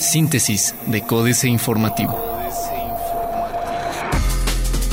Síntesis de Códice Informativo.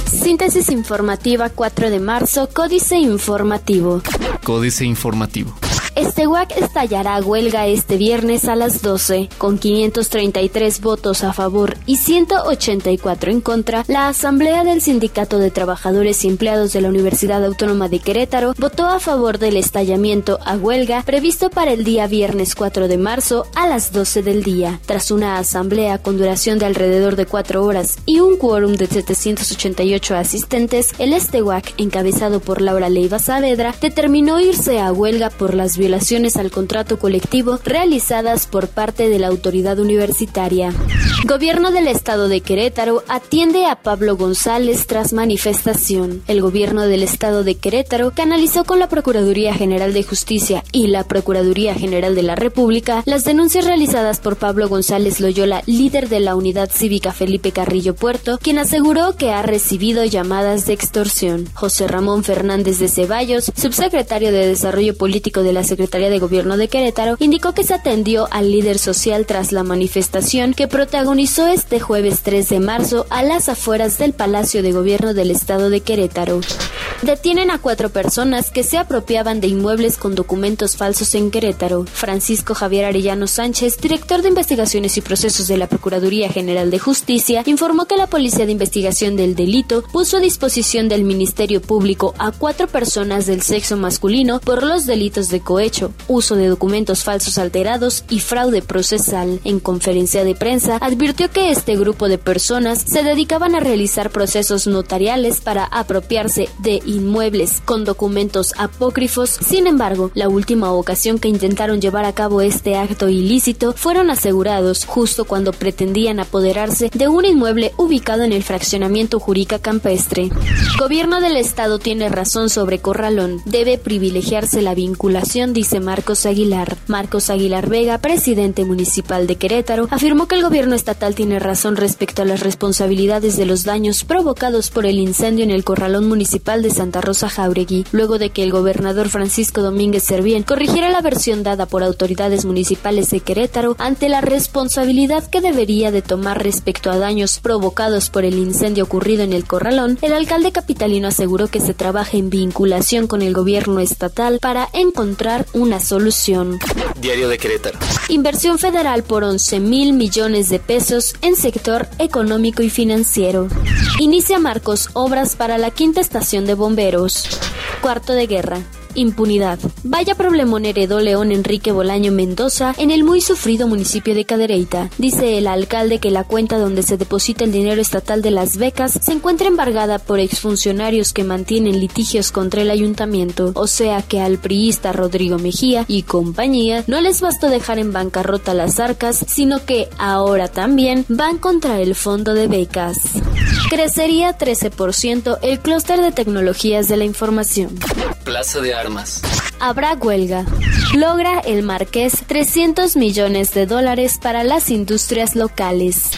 Síntesis informativa 4 de marzo, Códice Informativo. Códice Informativo. Estehuac estallará huelga este viernes a las 12. Con 533 votos a favor y 184 en contra, la Asamblea del Sindicato de Trabajadores y Empleados de la Universidad Autónoma de Querétaro votó a favor del estallamiento a huelga previsto para el día viernes 4 de marzo a las 12 del día. Tras una asamblea con duración de alrededor de 4 horas y un quórum de 788 asistentes, el Estehuac, encabezado por Laura Leiva Saavedra, determinó irse a huelga por las violaciones al contrato colectivo realizadas por parte de la autoridad universitaria. Gobierno del Estado de Querétaro atiende a Pablo González tras manifestación. El gobierno del Estado de Querétaro canalizó con la Procuraduría General de Justicia y la Procuraduría General de la República las denuncias realizadas por Pablo González Loyola, líder de la Unidad Cívica Felipe Carrillo Puerto, quien aseguró que ha recibido llamadas de extorsión. José Ramón Fernández de Ceballos, subsecretario de Desarrollo Político de la Secretaría de Gobierno de Querétaro, indicó que se atendió al líder social tras la manifestación que protagonizó este jueves 3 de marzo a las afueras del Palacio de Gobierno del Estado de Querétaro. Detienen a cuatro personas que se apropiaban de inmuebles con documentos falsos en Querétaro. Francisco Javier Arellano Sánchez, director de investigaciones y procesos de la Procuraduría General de Justicia, informó que la Policía de Investigación del Delito puso a disposición del Ministerio Público a cuatro personas del sexo masculino por los delitos de cohecho hecho, uso de documentos falsos alterados y fraude procesal. En conferencia de prensa, advirtió que este grupo de personas se dedicaban a realizar procesos notariales para apropiarse de inmuebles con documentos apócrifos. Sin embargo, la última ocasión que intentaron llevar a cabo este acto ilícito fueron asegurados justo cuando pretendían apoderarse de un inmueble ubicado en el fraccionamiento Jurica Campestre. Gobierno del Estado tiene razón sobre Corralón. Debe privilegiarse la vinculación dice Marcos Aguilar. Marcos Aguilar Vega, presidente municipal de Querétaro, afirmó que el gobierno estatal tiene razón respecto a las responsabilidades de los daños provocados por el incendio en el corralón municipal de Santa Rosa Jauregui, luego de que el gobernador Francisco Domínguez Servién corrigiera la versión dada por autoridades municipales de Querétaro ante la responsabilidad que debería de tomar respecto a daños provocados por el incendio ocurrido en el corralón, el alcalde capitalino aseguró que se trabaja en vinculación con el gobierno estatal para encontrar una solución. Diario de Querétaro. Inversión federal por 11 mil millones de pesos en sector económico y financiero. Inicia Marcos obras para la quinta estación de bomberos. Cuarto de guerra impunidad. Vaya problemón heredó León Enrique Bolaño Mendoza en el muy sufrido municipio de Cadereyta. Dice el alcalde que la cuenta donde se deposita el dinero estatal de las becas se encuentra embargada por exfuncionarios que mantienen litigios contra el ayuntamiento. O sea que al priista Rodrigo Mejía y compañía no les bastó dejar en bancarrota las arcas, sino que ahora también van contra el fondo de becas. Crecería 13% el clúster de tecnologías de la información. Plaza de Armas. Habrá huelga. Logra el Marqués 300 millones de dólares para las industrias locales.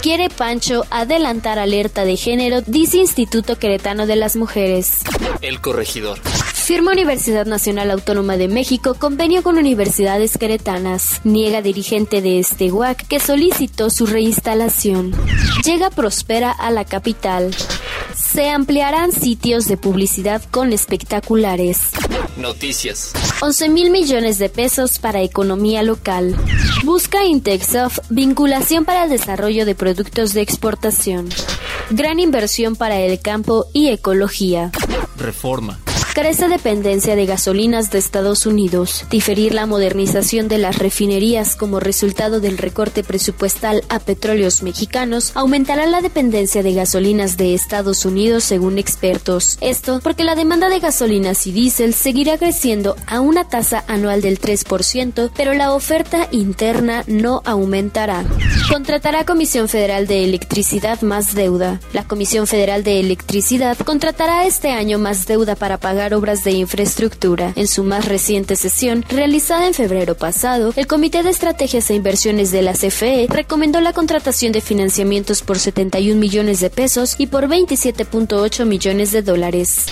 Quiere Pancho adelantar alerta de género, dice Instituto Queretano de las Mujeres. El corregidor. Firma Universidad Nacional Autónoma de México convenio con universidades queretanas. Niega dirigente de este UAC que solicitó su reinstalación. Llega Prospera a la capital. Se ampliarán sitios de publicidad con espectaculares. Noticias. 11 mil millones de pesos para economía local. Busca Intexoft vinculación para el desarrollo de productos de exportación. Gran inversión para el campo y ecología. Reforma crece dependencia de gasolinas de Estados Unidos, diferir la modernización de las refinerías como resultado del recorte presupuestal a petróleos mexicanos aumentará la dependencia de gasolinas de Estados Unidos según expertos. Esto porque la demanda de gasolinas y diésel seguirá creciendo a una tasa anual del 3%, pero la oferta interna no aumentará. Contratará Comisión Federal de Electricidad más deuda. La Comisión Federal de Electricidad contratará este año más deuda para pagar obras de infraestructura. En su más reciente sesión, realizada en febrero pasado, el Comité de Estrategias e Inversiones de la CFE recomendó la contratación de financiamientos por 71 millones de pesos y por 27.8 millones de dólares.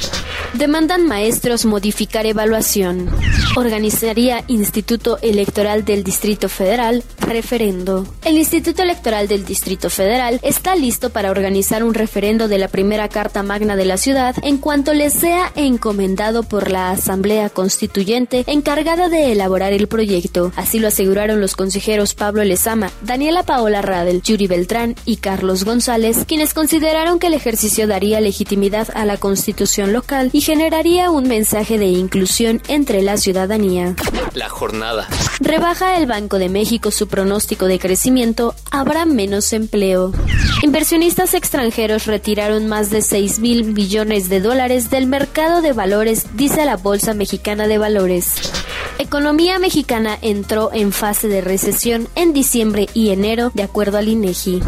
Demandan maestros modificar evaluación. Organizaría Instituto Electoral del Distrito Federal referendo. El Instituto Electoral del Distrito Federal está listo para organizar un referendo de la primera Carta Magna de la ciudad en cuanto le sea encomendado por la Asamblea Constituyente encargada de elaborar el proyecto. Así lo aseguraron los consejeros Pablo Lezama, Daniela Paola Radel, Yuri Beltrán y Carlos González, quienes consideraron que el ejercicio daría legitimidad a la constitución local y generaría un mensaje de inclusión entre la ciudadanía. La jornada. Rebaja el Banco de México su pronóstico de crecimiento, habrá menos empleo. Inversionistas extranjeros retiraron más de 6 mil millones de dólares del mercado de valores, dice la Bolsa Mexicana de Valores. Economía mexicana entró en fase de recesión en diciembre y enero, de acuerdo al INEGI.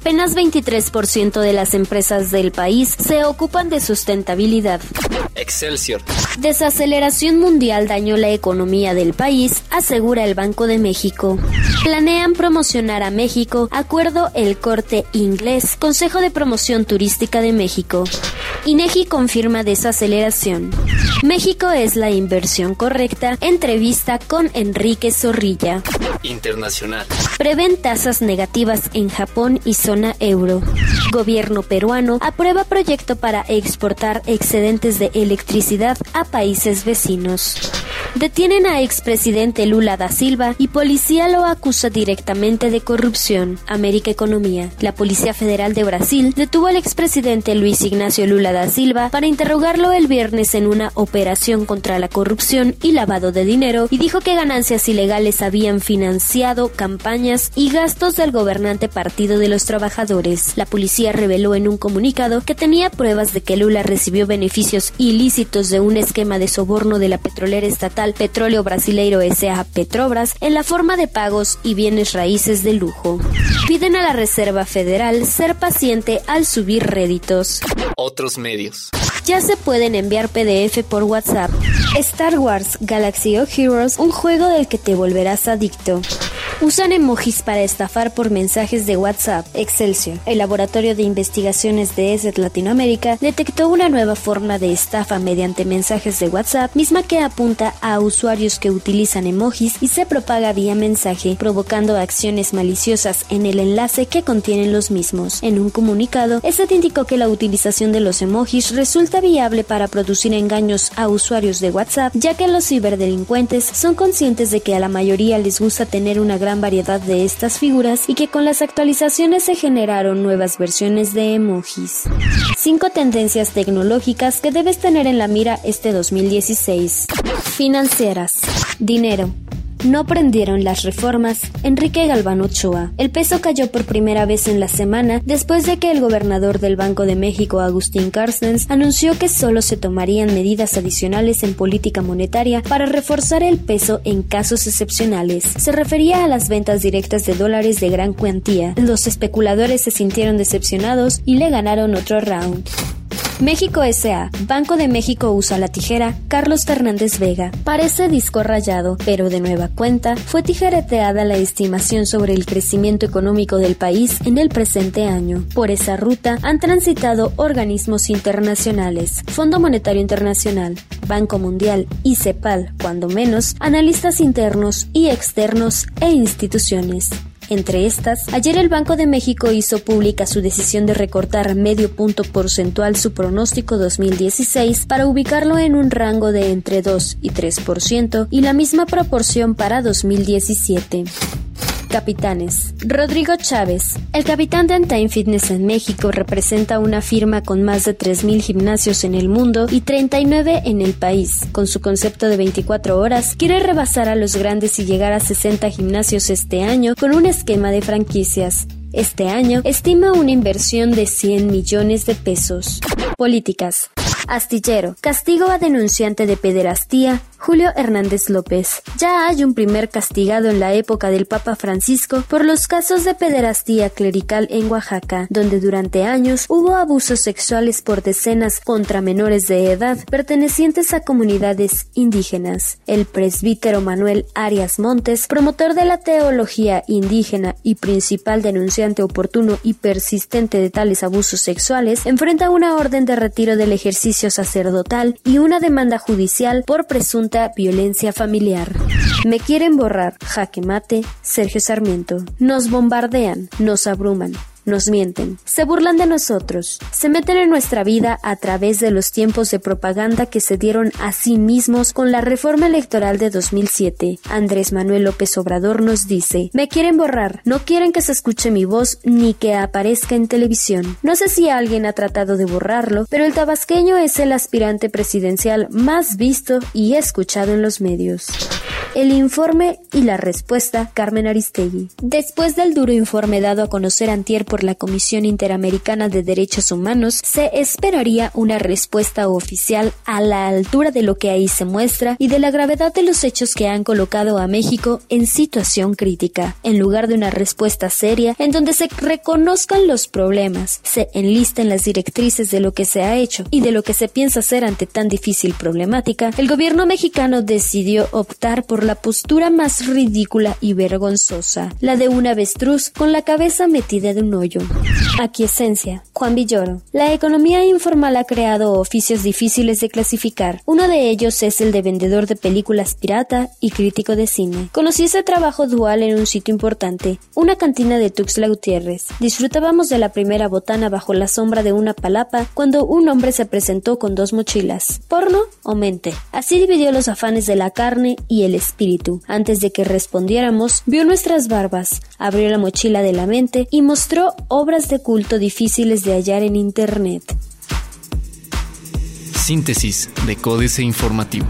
Apenas 23% de las empresas del país se ocupan de sustentabilidad. Excelsior. Desaceleración mundial dañó la economía del país, asegura el Banco de México. Planean promocionar a México, acuerdo el corte inglés, Consejo de Promoción Turística de México. INEGI confirma desaceleración. México es la inversión correcta. Entrevista con Enrique Zorrilla. Internacional. Prevén tasas negativas en Japón y zona euro. Gobierno peruano aprueba proyecto para exportar excedentes de electricidad a países vecinos. Detienen a expresidente Lula da Silva y policía lo acusa directamente de corrupción. América Economía. La Policía Federal de Brasil detuvo al expresidente Luis Ignacio Lula da Silva para interrogarlo el viernes en una operación contra la corrupción y lavado de dinero y dijo que ganancias ilegales habían financiado campañas y gastos del gobernante Partido de los Trabajadores. La policía reveló en un comunicado que tenía pruebas de que Lula recibió beneficios ilícitos de un esquema de soborno de la petrolera estatal Petróleo Brasileiro S.A. Petrobras en la forma de pagos y bienes raíces de lujo. Piden a la Reserva Federal ser paciente al subir réditos. Otros medios. Ya se pueden enviar PDF por WhatsApp. Star Wars Galaxy of Heroes, un juego del que te volverás adicto. Usan emojis para estafar por mensajes de WhatsApp. Excelsior, el laboratorio de investigaciones de ESET Latinoamérica, detectó una nueva forma de estafa mediante mensajes de WhatsApp, misma que apunta a usuarios que utilizan emojis y se propaga vía mensaje, provocando acciones maliciosas en el enlace que contienen los mismos. En un comunicado, ESET indicó que la utilización de los emojis resulta viable para producir engaños a usuarios de WhatsApp, ya que los ciberdelincuentes son conscientes de que a la mayoría les gusta tener una gran variedad de estas figuras y que con las actualizaciones se generaron nuevas versiones de emojis. 5 tendencias tecnológicas que debes tener en la mira este 2016. Financieras. Dinero. No prendieron las reformas. Enrique Galván Ochoa. El peso cayó por primera vez en la semana después de que el gobernador del Banco de México, Agustín Carstens, anunció que solo se tomarían medidas adicionales en política monetaria para reforzar el peso en casos excepcionales. Se refería a las ventas directas de dólares de gran cuantía. Los especuladores se sintieron decepcionados y le ganaron otro round. México S.A. Banco de México usa la tijera. Carlos Fernández Vega. Parece disco rayado, pero de nueva cuenta fue tijereteada la estimación sobre el crecimiento económico del país en el presente año. Por esa ruta han transitado organismos internacionales, Fondo Monetario Internacional, Banco Mundial y CEPAL, cuando menos, analistas internos y externos e instituciones. Entre estas, ayer el Banco de México hizo pública su decisión de recortar medio punto porcentual su pronóstico 2016 para ubicarlo en un rango de entre 2 y 3% y la misma proporción para 2017. Capitanes. Rodrigo Chávez. El capitán de Antime Fitness en México representa una firma con más de 3.000 gimnasios en el mundo y 39 en el país. Con su concepto de 24 horas, quiere rebasar a los grandes y llegar a 60 gimnasios este año con un esquema de franquicias. Este año estima una inversión de 100 millones de pesos. Políticas. Astillero. Castigo a denunciante de pederastía Julio Hernández López. Ya hay un primer castigado en la época del Papa Francisco por los casos de pederastía clerical en Oaxaca, donde durante años hubo abusos sexuales por decenas contra menores de edad pertenecientes a comunidades indígenas. El presbítero Manuel Arias Montes, promotor de la teología indígena y principal denunciante oportuno y persistente de tales abusos sexuales, enfrenta una orden de retiro del ejercicio sacerdotal y una demanda judicial por presunto violencia familiar. Me quieren borrar, jaque mate, Sergio Sarmiento. Nos bombardean, nos abruman, nos mienten, se burlan de nosotros, se meten en nuestra vida a través de los tiempos de propaganda que se dieron a sí mismos con la reforma electoral de 2007. Andrés Manuel López Obrador nos dice, me quieren borrar, no quieren que se escuche mi voz ni que aparezca en televisión. No sé si alguien ha tratado de borrarlo, pero el tabasqueño es el aspirante presidencial más visto y escuchado en los medios. El informe y la respuesta, Carmen Aristegui. Después del duro informe dado a conocer antier por la Comisión Interamericana de Derechos Humanos, se esperaría una respuesta oficial a la altura de lo que ahí se muestra y de la gravedad de los hechos que han colocado a México en situación crítica, en lugar de una respuesta seria en donde se reconozcan los problemas, se enlisten las directrices de lo que se ha hecho y de lo que se piensa hacer ante tan difícil problemática, el gobierno mexicano decidió optar por la postura más ridícula y vergonzosa, la de un avestruz con la cabeza metida de un hoyo. Aquiescencia. Juan Villoro. La economía informal ha creado oficios difíciles de clasificar. Uno de ellos es el de vendedor de películas pirata y crítico de cine. Conocí ese trabajo dual en un sitio importante, una cantina de Tuxtla Gutiérrez. Disfrutábamos de la primera botana bajo la sombra de una palapa cuando un hombre se presentó con dos mochilas. ¿Porno o mente? Así dividió los afanes de la carne y el espíritu. Antes de que respondiéramos, vio nuestras barbas, abrió la mochila de la mente y mostró obras de culto difíciles de hallar en Internet. Síntesis de Códice Informativo.